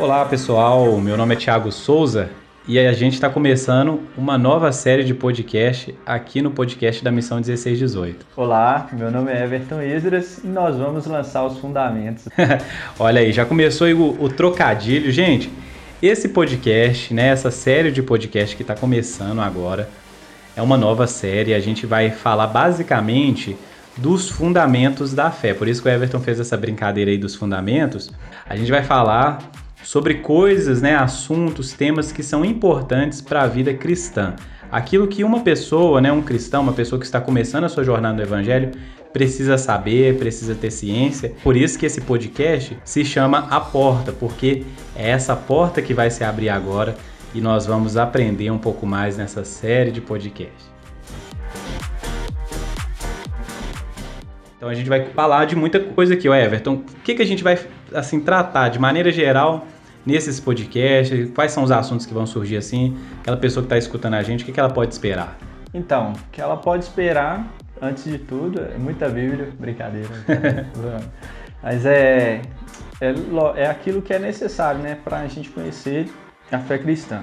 Olá pessoal, meu nome é Thiago Souza e a gente está começando uma nova série de podcast aqui no podcast da Missão 1618. Olá, meu nome é Everton Isras e nós vamos lançar os fundamentos. Olha aí, já começou aí o, o trocadilho. Gente, esse podcast, né, essa série de podcast que está começando agora, é uma nova série. A gente vai falar basicamente dos fundamentos da fé. Por isso que o Everton fez essa brincadeira aí dos fundamentos. A gente vai falar sobre coisas, né, assuntos, temas que são importantes para a vida cristã. Aquilo que uma pessoa, né, um cristão, uma pessoa que está começando a sua jornada no evangelho, precisa saber, precisa ter ciência. Por isso que esse podcast se chama A Porta, porque é essa porta que vai se abrir agora e nós vamos aprender um pouco mais nessa série de podcasts. Então a gente vai falar de muita coisa aqui, o Everton. O que, que a gente vai assim tratar de maneira geral nesses podcasts? Quais são os assuntos que vão surgir assim? Aquela pessoa que está escutando a gente, o que, que ela pode esperar? Então, o que ela pode esperar, antes de tudo, é muita Bíblia, brincadeira. Mas é, é, é aquilo que é necessário né, para a gente conhecer a fé cristã.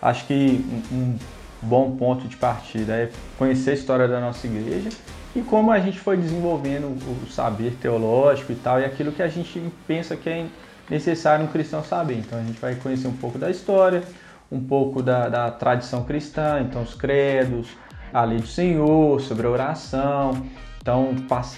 Acho que um, um bom ponto de partida é conhecer a história da nossa igreja e como a gente foi desenvolvendo o saber teológico e tal, e aquilo que a gente pensa que é necessário um cristão saber. Então a gente vai conhecer um pouco da história, um pouco da, da tradição cristã, então os credos, a lei do Senhor, sobre a oração. Então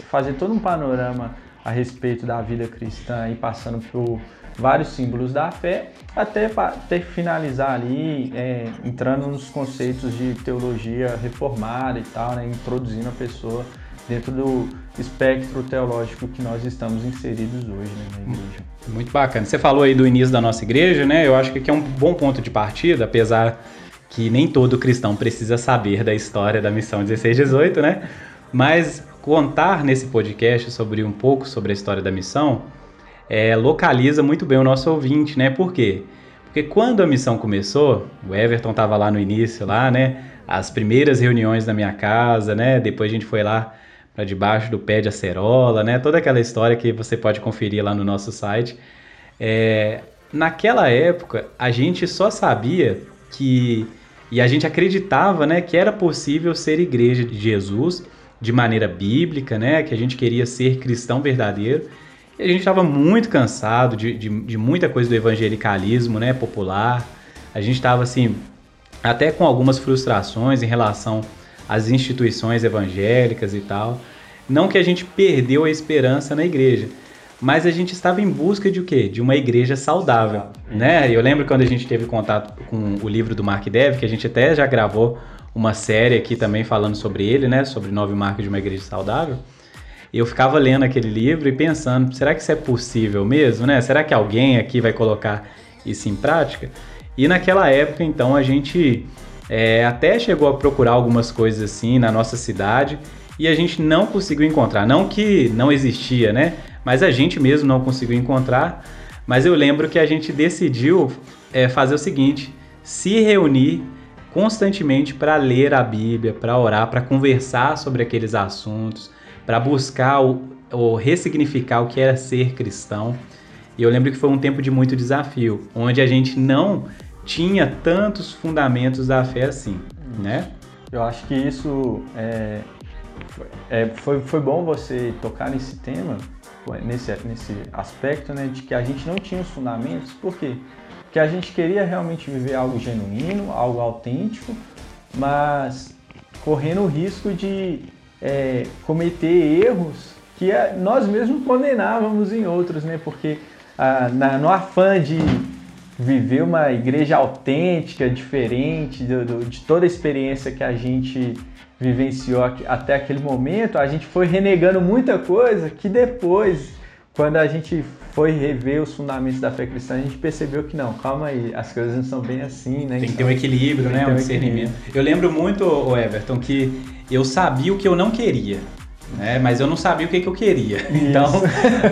fazer todo um panorama a respeito da vida cristã e passando por vários símbolos da fé, até, até finalizar ali, é, entrando nos conceitos de teologia reformada e tal, né, introduzindo a pessoa dentro do espectro teológico que nós estamos inseridos hoje né, na igreja. Muito bacana. Você falou aí do início da nossa igreja, né? Eu acho que aqui é um bom ponto de partida, apesar que nem todo cristão precisa saber da história da missão 1618, né? Mas contar nesse podcast sobre um pouco sobre a história da missão é, localiza muito bem o nosso ouvinte, né? Por quê? Porque quando a missão começou, o Everton estava lá no início, lá, né? As primeiras reuniões na minha casa, né? Depois a gente foi lá para debaixo do pé de acerola, né? Toda aquela história que você pode conferir lá no nosso site. É, naquela época, a gente só sabia que e a gente acreditava, né, que era possível ser igreja de Jesus de maneira bíblica, né? Que a gente queria ser cristão verdadeiro e a gente estava muito cansado de, de, de, muita coisa do evangelicalismo né, popular. A gente estava assim, até com algumas frustrações em relação às instituições evangélicas e tal. Não que a gente perdeu a esperança na igreja, mas a gente estava em busca de o quê? De uma igreja saudável, né? Eu lembro quando a gente teve contato com o livro do Mark Dev, que a gente até já gravou uma série aqui também falando sobre ele, né? Sobre nove marcos de uma igreja saudável eu ficava lendo aquele livro e pensando, será que isso é possível mesmo, né? Será que alguém aqui vai colocar isso em prática? E naquela época, então, a gente é, até chegou a procurar algumas coisas assim na nossa cidade e a gente não conseguiu encontrar. Não que não existia, né? Mas a gente mesmo não conseguiu encontrar. Mas eu lembro que a gente decidiu é, fazer o seguinte: se reunir constantemente para ler a Bíblia, para orar, para conversar sobre aqueles assuntos, para buscar ou ressignificar o que era ser cristão. E eu lembro que foi um tempo de muito desafio, onde a gente não tinha tantos fundamentos da fé assim, né? Eu acho que isso é, é, foi, foi bom você tocar nesse tema, nesse, nesse aspecto, né, de que a gente não tinha os fundamentos, por quê? Porque a gente queria realmente viver algo genuíno, algo autêntico, mas correndo o risco de é, cometer erros que nós mesmos condenávamos em outros, né? Porque ah, na, no afã de viver uma igreja autêntica, diferente do, do, de toda a experiência que a gente vivenciou até aquele momento, a gente foi renegando muita coisa que depois, quando a gente foi rever os fundamentos da fé cristã, a gente percebeu que não, calma aí, as coisas não são bem assim, né? Tem que ter um equilíbrio, né? Um, um discernimento. Eu lembro muito, Everton, que eu sabia o que eu não queria. Né? Mas eu não sabia o que, que eu queria. Isso. Então,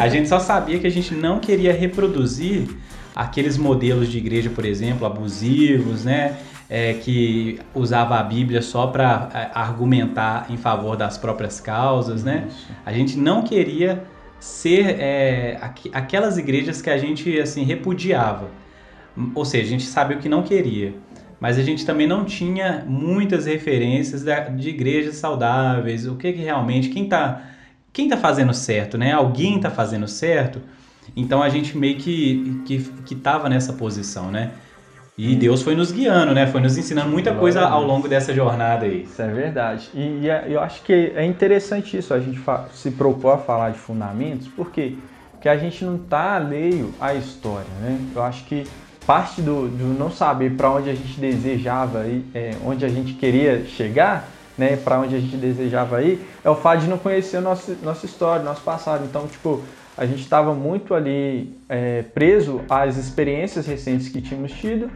a gente só sabia que a gente não queria reproduzir aqueles modelos de igreja, por exemplo, abusivos, né? É, que usava a Bíblia só para é, argumentar em favor das próprias causas, né? Isso. A gente não queria ser é, aqu aquelas igrejas que a gente assim repudiava. ou seja, a gente sabia o que não queria, mas a gente também não tinha muitas referências de igrejas saudáveis, o que, que realmente, quem está quem tá fazendo certo, né? Alguém está fazendo certo, então a gente meio que, que, que tava nessa posição, né? E Deus foi nos guiando, né? Foi nos ensinando muita coisa ao longo dessa jornada aí. Isso é verdade. E, e é, eu acho que é interessante isso, a gente se propor a falar de fundamentos, porque porque a gente não está alheio à história, né? Eu acho que parte do, do não saber para onde a gente desejava ir, é, onde a gente queria chegar, né? Para onde a gente desejava ir, é o fato de não conhecer nossa, nossa história, nosso passado. Então, tipo, a gente estava muito ali é, preso às experiências recentes que tínhamos tido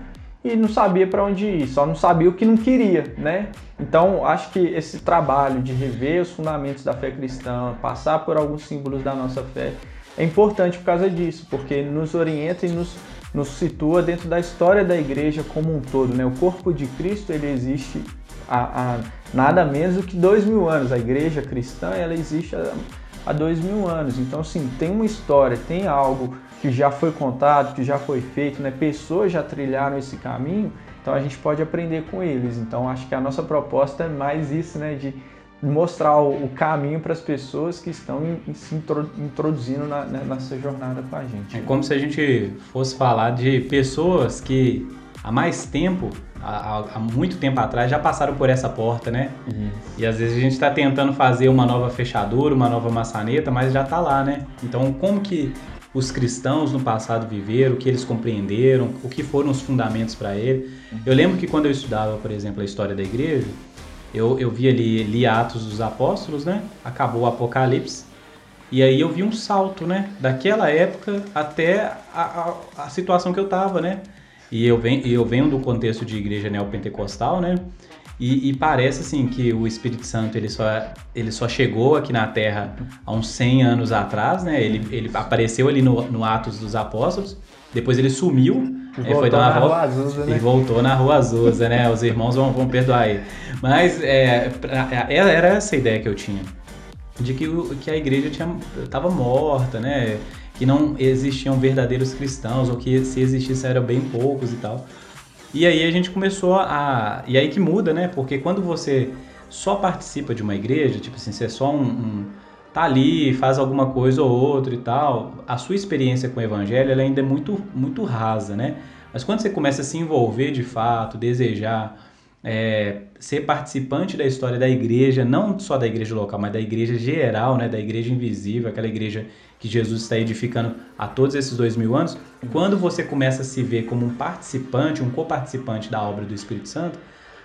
e não sabia para onde ir, só não sabia o que não queria, né? Então, acho que esse trabalho de rever os fundamentos da fé cristã, passar por alguns símbolos da nossa fé, é importante por causa disso, porque nos orienta e nos, nos situa dentro da história da igreja como um todo, né? O corpo de Cristo, ele existe há, há nada menos do que dois mil anos. A igreja cristã, ela existe há, há dois mil anos. Então, assim, tem uma história, tem algo que já foi contado, que já foi feito, né? Pessoas já trilharam esse caminho, então a gente pode aprender com eles. Então acho que a nossa proposta é mais isso, né? De mostrar o, caminho para as pessoas que estão se introduzindo na, né, nessa jornada com a gente. É como se a gente fosse falar de pessoas que há mais tempo, há, há muito tempo atrás, já passaram por essa porta, né? Isso. E às vezes a gente está tentando fazer uma nova fechadura, uma nova maçaneta, mas já está lá, né? Então como que os cristãos no passado viveram, o que eles compreenderam, o que foram os fundamentos para ele. Eu lembro que quando eu estudava, por exemplo, a história da igreja, eu, eu vi ali, li Atos dos Apóstolos, né? Acabou o Apocalipse. E aí eu vi um salto, né? Daquela época até a, a, a situação que eu tava, né? E eu venho, eu venho do contexto de igreja neopentecostal, né? E, e, parece assim que o Espírito Santo ele só, ele só chegou aqui na Terra há uns 100 anos atrás, né? Ele, ele apareceu ali no, no Atos dos Apóstolos, depois ele sumiu, e foi dar uma Azusa, né? e voltou na Rua Azusa, né? Os irmãos vão, vão perdoar ele. Mas é, é, era essa a ideia que eu tinha, de que, que a igreja estava morta, né? Que não existiam verdadeiros cristãos, ou que se existissem eram bem poucos e tal. E aí a gente começou a. E aí que muda, né? Porque quando você só participa de uma igreja, tipo assim, você é só um, um tá ali, faz alguma coisa ou outra e tal, a sua experiência com o evangelho ela ainda é muito, muito rasa, né? Mas quando você começa a se envolver de fato, desejar é, ser participante da história da igreja, não só da igreja local, mas da igreja geral, né? Da igreja invisível, aquela igreja que Jesus está edificando há todos esses dois mil anos, quando você começa a se ver como um participante, um coparticipante da obra do Espírito Santo,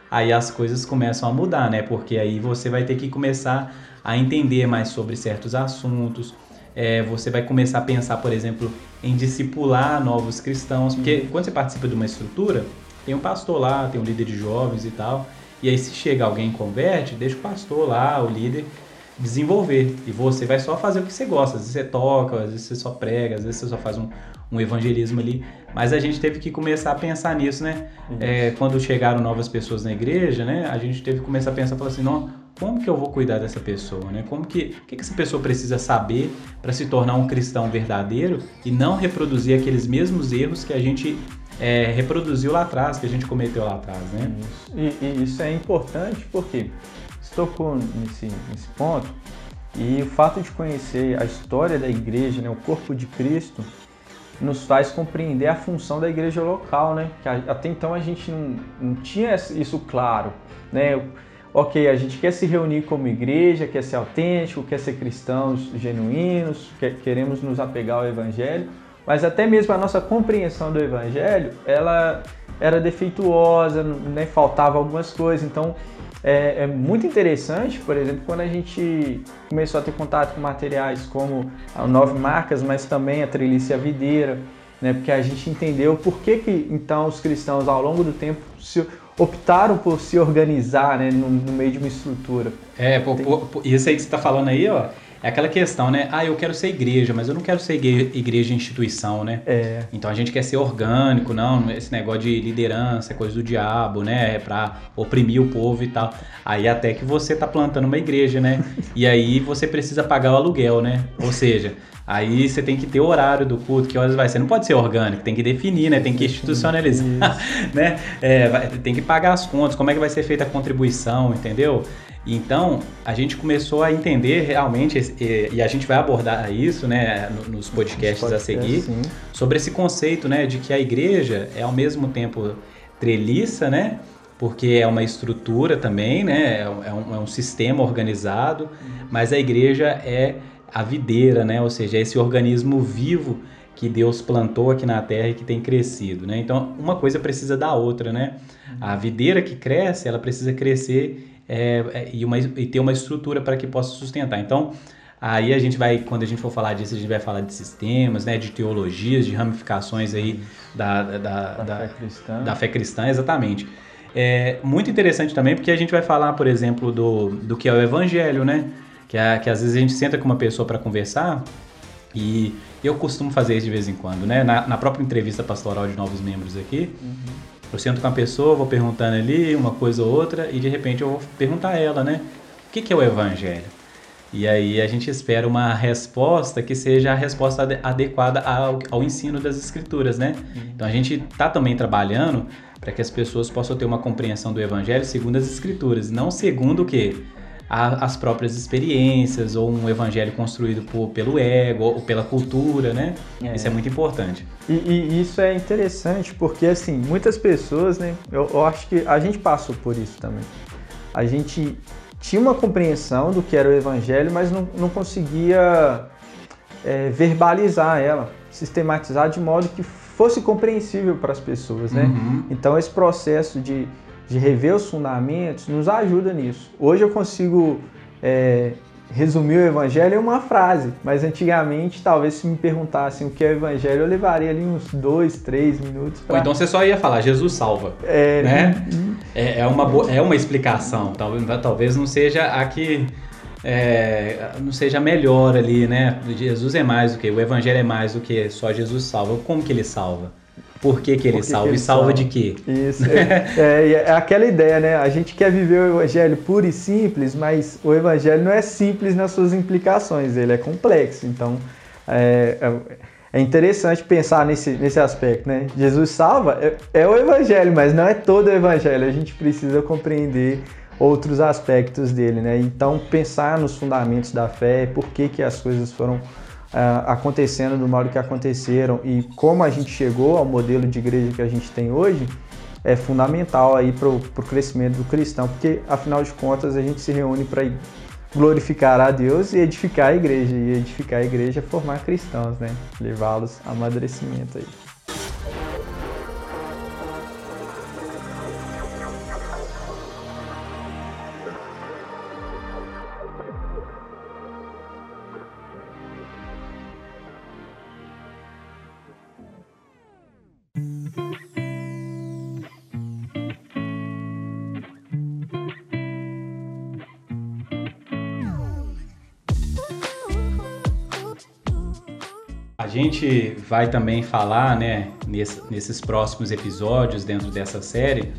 aí as coisas começam a mudar, né? Porque aí você vai ter que começar a entender mais sobre certos assuntos. É, você vai começar a pensar, por exemplo, em discipular novos cristãos, porque quando você participa de uma estrutura, tem um pastor lá, tem um líder de jovens e tal. E aí, se chega alguém e converte, deixa o pastor lá, o líder, desenvolver. E você vai só fazer o que você gosta. Às vezes você toca, às vezes você só prega, às vezes você só faz um, um evangelismo ali. Mas a gente teve que começar a pensar nisso, né? É, quando chegaram novas pessoas na igreja, né? A gente teve que começar a pensar, falar assim, não, como que eu vou cuidar dessa pessoa, né? Como que, o que, que essa pessoa precisa saber para se tornar um cristão verdadeiro e não reproduzir aqueles mesmos erros que a gente é, reproduziu lá atrás, que a gente cometeu lá atrás, né? Isso. E, e isso é importante porque tocou nesse, nesse ponto e o fato de conhecer a história da igreja, né, o corpo de Cristo, nos faz compreender a função da igreja local, né? Que até então a gente não, não tinha isso claro, né? Ok, a gente quer se reunir como igreja, quer ser autêntico, quer ser cristãos genuínos, quer, queremos nos apegar ao Evangelho, mas até mesmo a nossa compreensão do Evangelho, ela era defeituosa, né? faltava algumas coisas. Então, é, é, muito interessante, por exemplo, quando a gente começou a ter contato com materiais como a Nove Marcas, mas também a Trelice Videira, né? porque a gente entendeu por que, que então os cristãos ao longo do tempo se, optaram por se organizar né? no, no meio de uma estrutura. É, por, por, por, isso aí que você está falando aí, ó, é aquela questão, né? Ah, eu quero ser igreja, mas eu não quero ser igreja instituição, né? É. Então a gente quer ser orgânico, não, esse negócio de liderança é coisa do diabo, né? É pra oprimir o povo e tal. Aí até que você tá plantando uma igreja, né? e aí você precisa pagar o aluguel, né? Ou seja, Aí você tem que ter o horário do culto, que horas vai ser. Não pode ser orgânico, tem que definir, né? Tem que institucionalizar, né? É, vai, tem que pagar as contas, como é que vai ser feita a contribuição, entendeu? Então, a gente começou a entender realmente, e a gente vai abordar isso né, nos podcasts a seguir, sim. sobre esse conceito né, de que a igreja é ao mesmo tempo treliça, né? Porque é uma estrutura também, né? É um, é um sistema organizado, mas a igreja é a videira, né? Ou seja, é esse organismo vivo que Deus plantou aqui na terra e que tem crescido, né? Então, uma coisa precisa da outra, né? A videira que cresce, ela precisa crescer é, é, e, uma, e ter uma estrutura para que possa sustentar. Então, aí a gente vai, quando a gente for falar disso, a gente vai falar de sistemas, né, de teologias, de ramificações aí da, da, da, da, fé, cristã. da fé cristã, exatamente. É muito interessante também porque a gente vai falar, por exemplo, do, do que é o evangelho, né? Que, é, que às vezes a gente senta com uma pessoa para conversar e eu costumo fazer isso de vez em quando, né? Na, na própria entrevista pastoral de novos membros aqui, uhum. Eu sento com a pessoa, vou perguntando ali uma coisa ou outra e de repente eu vou perguntar a ela, né? O que, que é o Evangelho? E aí a gente espera uma resposta que seja a resposta adequada ao, ao ensino das escrituras, né? Uhum. Então a gente está também trabalhando para que as pessoas possam ter uma compreensão do Evangelho segundo as escrituras, não segundo o quê? A, as próprias experiências ou um evangelho construído por, pelo ego ou pela cultura, né? É. Isso é muito importante. E, e, isso é interessante porque, assim, muitas pessoas, né? Eu, eu acho que a gente passou por isso também. A gente tinha uma compreensão do que era o evangelho, mas não, não conseguia é, verbalizar ela, sistematizar de modo que fosse compreensível para as pessoas, né? Uhum. Então esse processo de de rever os fundamentos, nos ajuda nisso. Hoje eu consigo é, resumir o evangelho em uma frase, mas antigamente, talvez se me perguntassem o que é o evangelho, eu levaria ali uns dois, três minutos. Pra... Ou então você só ia falar, Jesus salva. É, né? é, é, uma, boa, é uma explicação, talvez, talvez não seja a que. É, não seja melhor ali, né? Jesus é mais do que, o evangelho é mais do que só Jesus salva. Como que ele salva? Por que, que ele que salva? Que ele e salva, salva de quê? Isso. é, é, é, aquela ideia, né? A gente quer viver o evangelho puro e simples, mas o evangelho não é simples nas suas implicações, ele é complexo. Então, é, é, é interessante pensar nesse, nesse aspecto, né? Jesus salva é, é o evangelho, mas não é todo o evangelho. A gente precisa compreender outros aspectos dele, né? Então, pensar nos fundamentos da fé, por que, que as coisas foram acontecendo do modo que aconteceram e como a gente chegou ao modelo de igreja que a gente tem hoje é fundamental aí para o crescimento do cristão, porque afinal de contas a gente se reúne para glorificar a Deus e edificar a igreja, e edificar a igreja é formar cristãos, né? Levá-los a amadurecimento aí. Gente vai também falar, né, nesses próximos episódios dentro dessa série,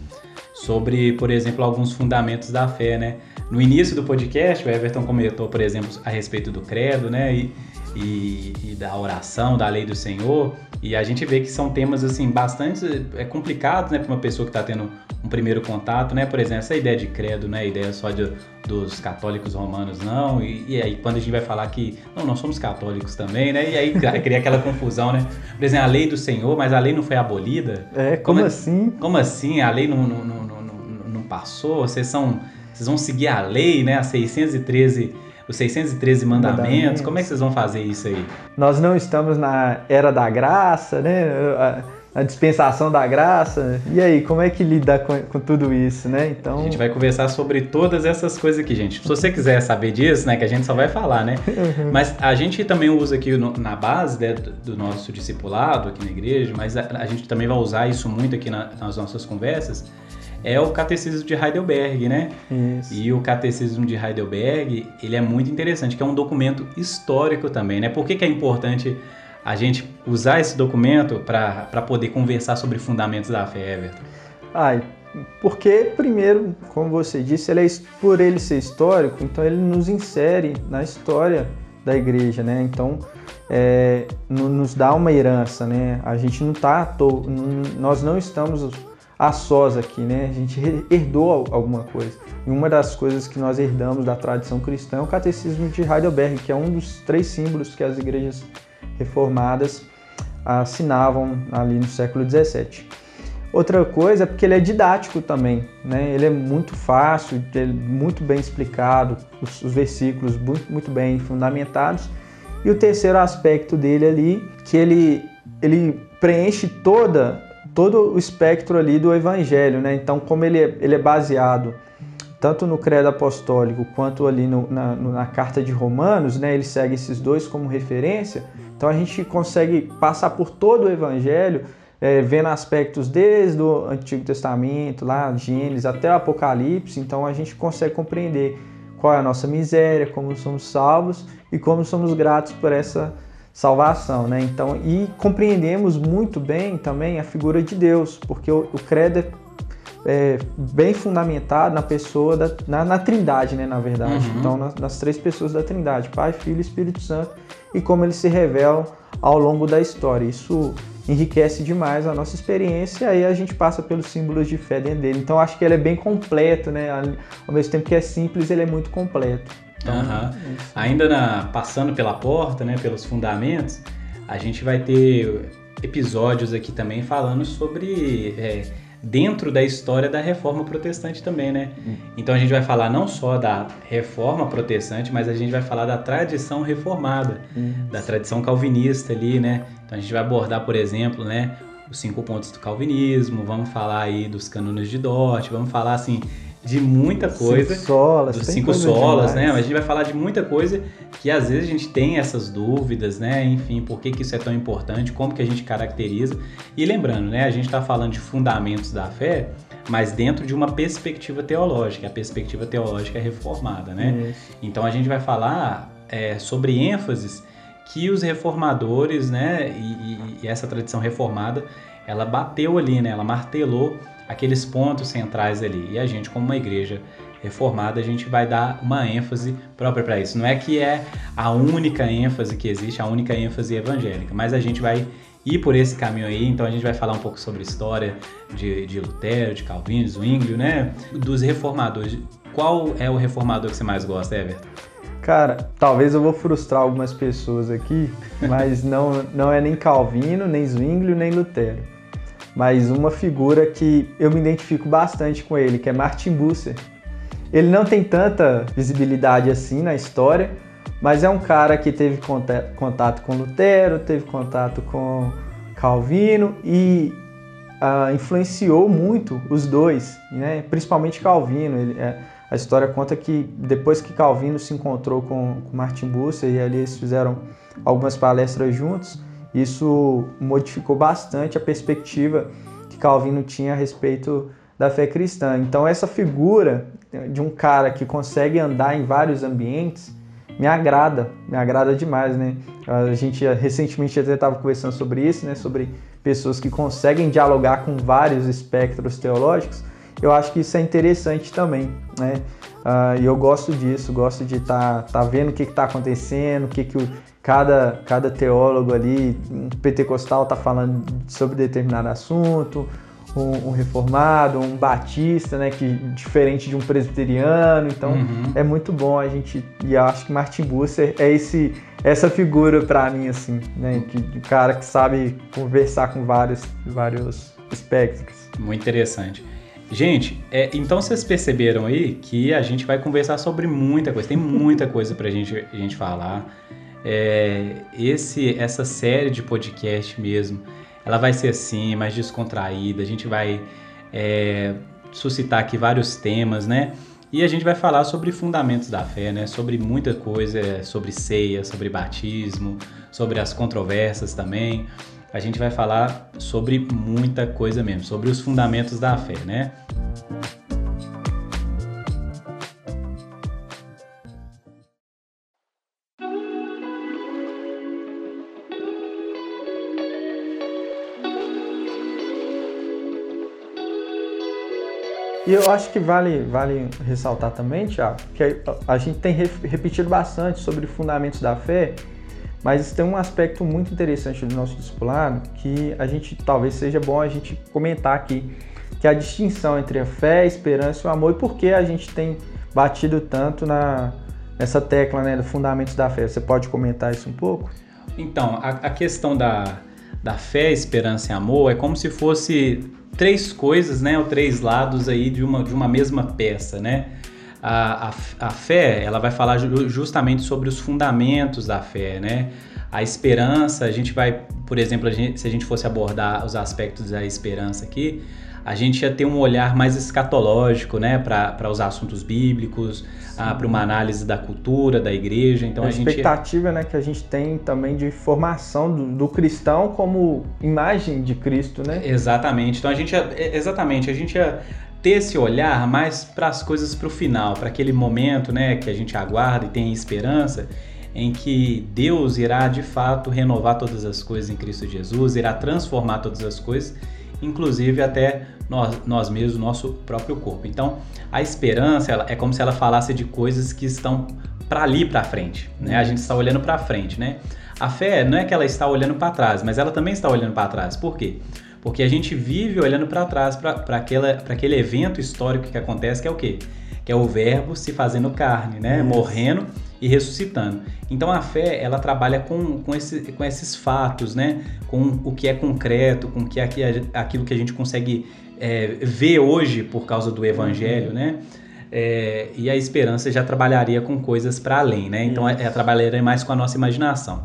sobre, por exemplo, alguns fundamentos da fé, né? No início do podcast, o Everton comentou, por exemplo, a respeito do credo, né? E, e, e, da oração, da lei do Senhor. E a gente vê que são temas assim bastante é complicados, né, para uma pessoa que está tendo um primeiro contato, né? Por exemplo, essa ideia de credo, né? A ideia só de, dos católicos romanos, não. E, e, aí quando a gente vai falar que não, nós somos católicos também, né? E aí cria aquela confusão, né? Por exemplo, a lei do Senhor, mas a lei não foi abolida. É, como, como assim? Como assim? A lei não, não, não, não, não passou? Vocês são vocês vão seguir a lei, né? A 613 os 613 mandamentos, mandamentos, como é que vocês vão fazer isso aí? Nós não estamos na era da graça, né? A, a dispensação da graça. E aí, como é que lida com, com, tudo isso, né? Então... A gente vai conversar sobre todas essas coisas aqui, gente. Se você quiser saber disso, né, que a gente só vai falar, né? Uhum. Mas a gente também usa aqui no, na base né, do nosso discipulado aqui na igreja, mas a, a, gente também vai usar isso muito aqui na, nas nossas conversas, é o Catecismo de Heidelberg, né? Isso. E o Catecismo de Heidelberg, ele é muito interessante, que é um documento histórico também, né? Por que, que é importante a gente usar esse documento para poder conversar sobre fundamentos da fé, Everton? Ai, porque, primeiro, como você disse, ele é, por ele ser histórico, então ele nos insere na história da igreja, né? Então, é, nos dá uma herança, né? A gente não está, nós não estamos a sós aqui, né? A gente herdou alguma coisa. E uma das coisas que nós herdamos da tradição cristã é o catecismo de Heidelberg, que é um dos três símbolos que as igrejas reformadas assinavam ali no século XVII. Outra coisa é porque ele é didático também, né? Ele é muito fácil, é muito bem explicado, os, os versículos muito, muito bem fundamentados. E o terceiro aspecto dele ali, que ele, ele preenche toda todo o espectro ali do evangelho, né? Então, como ele é, ele é baseado tanto no credo apostólico quanto ali no, na, na, carta de Romanos, né? Ele segue esses dois como referência. Então, a gente consegue passar por todo o evangelho, é, vendo aspectos desde o Antigo Testamento, lá Gênesis até o Apocalipse. Então, a gente consegue compreender qual é a nossa miséria, como somos salvos e como somos gratos por essa salvação, né? Então, e compreendemos muito bem também a figura de Deus, porque o, o credo é, é, bem fundamentado na pessoa da, na, na Trindade, né? Na verdade, uhum. então nas, nas, três pessoas da Trindade, Pai, Filho e Espírito Santo, e como eles se revelam ao longo da história. Isso enriquece demais a nossa experiência e aí a gente passa pelos símbolos de fé dentro dele. Então acho que ele é bem completo, né? Ao mesmo tempo que é simples, ele é muito completo. Então, uhum. Ainda na, passando pela porta, né, pelos fundamentos, a gente vai ter episódios aqui também falando sobre é, dentro da história da reforma protestante também, né? Hum. Então a gente vai falar não só da reforma protestante, mas a gente vai falar da tradição reformada, da tradição calvinista ali, né? Então a gente vai abordar, por exemplo, né, os cinco pontos do calvinismo, vamos falar aí dos cânones de Dort, vamos falar assim de muita coisa. Cinco solas, dos cinco solas, né? Mas a gente vai falar de muita coisa que às vezes a gente tem essas dúvidas, né? Enfim, por que, que isso é tão importante, como que a gente caracteriza. E lembrando, né? A gente está falando de fundamentos da fé, mas dentro de uma perspectiva teológica. A perspectiva teológica é reformada, né? Isso. Então a gente vai falar é, sobre ênfases que os reformadores, né? E, e, e essa tradição reformada, ela bateu ali, né? Ela martelou aqueles pontos centrais ali. E a gente, como uma igreja reformada, a gente vai dar uma ênfase própria para isso. Não é que é a única ênfase que existe, a única ênfase evangélica, mas a gente vai ir por esse caminho aí. Então a gente vai falar um pouco sobre a história de, de Lutero, de Calvino, Zwinglio, né? Dos reformadores. Qual é o reformador que você mais gosta, Everton? Cara, talvez eu vou frustrar algumas pessoas aqui, mas não, não é nem Calvino, nem Zwinglio, nem Lutero mas uma figura que eu me identifico bastante com ele, que é Martin Busser. Ele não tem tanta visibilidade assim na história, mas é um cara que teve contato com Lutero, teve contato com Calvino e uh, influenciou muito os dois, né? principalmente Calvino. Ele, é, a história conta que depois que Calvino se encontrou com, com Martin Busser e ali eles fizeram algumas palestras juntos, isso modificou bastante a perspectiva que Calvino tinha a respeito da fé cristã. Então, essa figura de um cara que consegue andar em vários ambientes me agrada, me agrada demais, né? A gente recentemente até estava conversando sobre isso, né? Sobre pessoas que conseguem dialogar com vários espectros teológicos. Eu acho que isso é interessante também, né? Uh, e eu gosto disso, gosto de estar tá, tá vendo o que está acontecendo, o que, que o, cada, cada teólogo ali, um pentecostal está falando sobre determinado assunto, um, um, reformado, um batista, né, que diferente de um presbiteriano. Então uhum. é muito bom a gente e acho que Martin Busser é esse essa figura para mim assim, né, que o cara que sabe conversar com vários vários espectros. Muito interessante. Gente, é, então vocês perceberam aí que a gente vai conversar sobre muita coisa, tem muita coisa pra gente, a gente falar é, esse, essa série de podcast mesmo, ela vai ser assim, mais descontraída. A gente vai é, suscitar aqui vários temas, né? E a gente vai falar sobre fundamentos da fé, né? Sobre muita coisa, sobre ceia, sobre batismo, sobre as controvérsias também. A gente vai falar sobre muita coisa mesmo, sobre os fundamentos da fé, né? E eu acho que vale, vale ressaltar também, Tiago, que a, a gente tem repetido bastante sobre fundamentos da fé, mas tem um aspecto muito interessante do nosso discipulado que a gente talvez seja bom a gente comentar aqui, que é a distinção entre a fé, a esperança e o amor e por que a gente tem batido tanto na, nessa tecla né, dos fundamentos da fé. Você pode comentar isso um pouco? Então, a, a questão da, da fé, esperança e amor é como se fosse três coisas, né, ou três lados aí de uma, de uma mesma peça, né? A, a, a fé, ela vai falar justamente sobre os fundamentos da fé, né? A esperança, a gente vai, por exemplo, a gente, se a gente fosse abordar os aspectos da esperança aqui, a gente ia ter um olhar mais escatológico, né, para os assuntos bíblicos, ah, para uma análise da cultura, da igreja. Então a, a expectativa, gente... né, que a gente tem também de formação do, do, cristão como imagem de Cristo, né? Exatamente. Então a gente, ia, exatamente, a gente ia ter esse olhar mais para as coisas para o final, para aquele momento, né, que a gente aguarda e tem esperança em que Deus irá de fato renovar todas as coisas em Cristo Jesus, irá transformar todas as coisas inclusive até nós, nós mesmos, nosso próprio corpo. Então, a esperança ela, é como se ela falasse de coisas que estão para ali para frente, né? A gente está olhando para frente, né? A fé não é que ela está olhando para trás, mas ela também está olhando para trás. Por quê? Porque a gente vive olhando para trás para aquele evento histórico que acontece, que é o quê? Que é o verbo se fazendo carne, né? Isso. Morrendo e ressuscitando. Então a fé ela trabalha com, com, esse, com esses fatos, né? com o que é concreto, com que é aquilo que a gente consegue é, ver hoje por causa do evangelho, uhum. né? É, e a esperança já trabalharia com coisas para além, né? Então ela trabalharia mais com a nossa imaginação.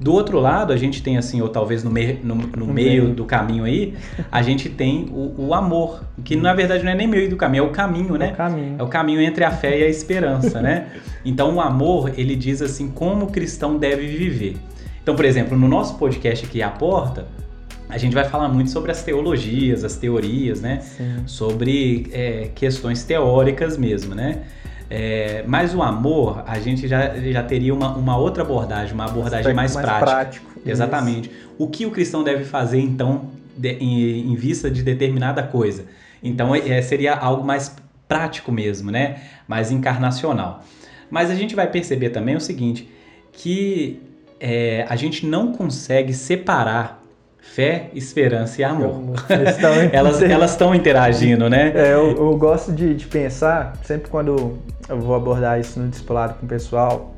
Do outro lado, a gente tem assim, ou talvez no, me, no, no meio do caminho aí, a gente tem o, o, amor, que na verdade não é nem meio do caminho, é o caminho, né? É o caminho, é o caminho entre a fé e a esperança, né? Então o amor, ele diz assim, como o cristão deve viver. Então, por exemplo, no nosso podcast aqui, A Porta, a gente vai falar muito sobre as teologias, as teorias, né? Sim. Sobre é, questões teóricas mesmo, né? É, mas o amor, a gente já, já teria uma, uma outra abordagem, uma abordagem mais, mais, prática. Prático, Exatamente. Isso. O que o cristão deve fazer, então, de, em, em, vista de determinada coisa? Então, é, seria algo mais prático mesmo, né? Mais encarnacional. Mas a gente vai perceber também o seguinte, que é, a gente não consegue separar Fé, esperança e amor. elas elas estão interagindo, né? É, eu, eu gosto de, de, pensar, sempre quando eu vou abordar isso no discipulado com o pessoal,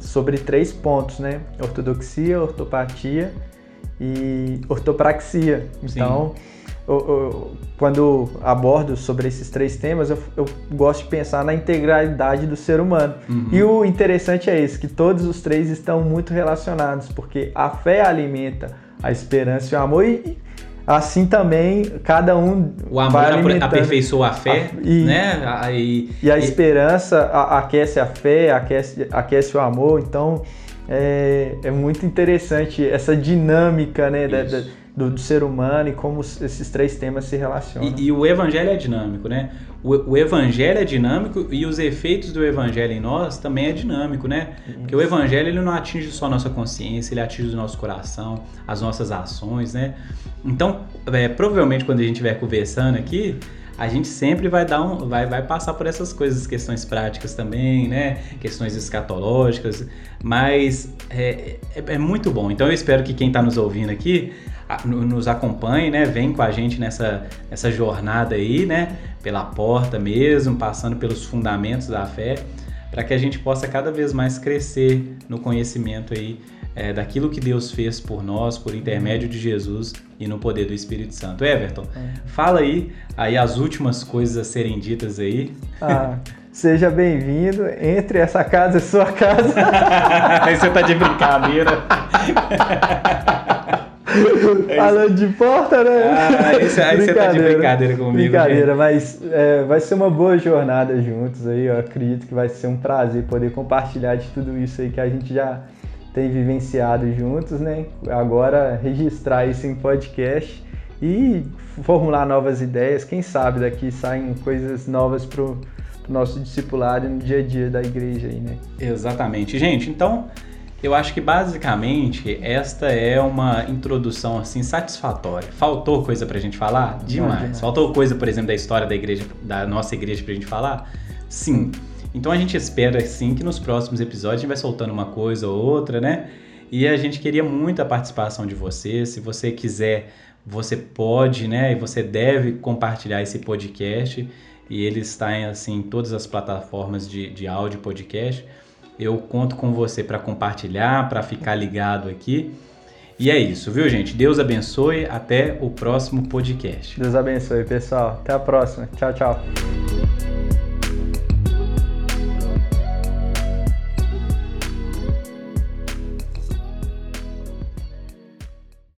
sobre três pontos, né? Ortodoxia, ortopatia e ortopraxia. Então, eu, eu, quando abordo sobre esses três temas, eu, eu, gosto de pensar na integralidade do ser humano. Uhum. E o interessante é isso, que todos os três estão muito relacionados, porque a fé alimenta a esperança e o amor. E assim também cada um o amor vai aperfeiçoa a fé a, e, né a, e, e a e, esperança aquece a fé aquece, aquece o amor então é, é muito interessante essa dinâmica né da, da, do, do, ser humano e como esses três temas se relacionam. E, e o evangelho é dinâmico, né? O, o, evangelho é dinâmico e os efeitos do evangelho em nós também é dinâmico, né? Porque o evangelho ele não atinge só a nossa consciência, ele atinge o nosso coração, as nossas ações, né? Então, é, provavelmente quando a gente estiver conversando aqui, a gente sempre vai dar um, vai, vai passar por essas coisas, questões práticas também, né? Questões escatológicas, mas é, é, é muito bom. Então eu espero que quem está nos ouvindo aqui nos acompanhe, né? Vem com a gente nessa, nessa jornada aí, né? Pela porta mesmo, passando pelos fundamentos da fé, para que a gente possa cada vez mais crescer no conhecimento aí é, daquilo que Deus fez por nós, por intermédio de Jesus e no poder do Espírito Santo. Everton, é. fala aí, aí as últimas coisas a serem ditas aí. Ah, seja bem-vindo, entre essa casa e sua casa. aí você tá de brincadeira. É Falando de porta, né? Ah, isso, aí você tá de brincadeira comigo. Brincadeira, gente. mas é, vai ser uma boa jornada juntos aí. Eu acredito que vai ser um prazer poder compartilhar de tudo isso aí que a gente já tem vivenciado juntos, né? Agora registrar isso em podcast e formular novas ideias. Quem sabe daqui saem coisas novas pro, pro nosso discipulado no dia a dia da igreja aí, né? Exatamente. Gente, então Eu acho que basicamente esta é uma introdução assim satisfatória. Faltou coisa pra gente falar? Demais. demais. Faltou coisa, por exemplo, da história da igreja, da nossa igreja pra gente falar? Sim. Então a gente espera sim que nos próximos episódios a gente vai soltando uma coisa ou outra, né? E a gente queria muito a participação de você. Se você quiser, você pode, né? E você deve compartilhar esse podcast. E ele está em assim, todas as plataformas de, de áudio podcast. Eu conto com você para compartilhar, para ficar ligado aqui. E é isso, viu, gente? Deus abençoe. Até o próximo podcast. Deus abençoe, pessoal. Até a próxima. Tchau, tchau.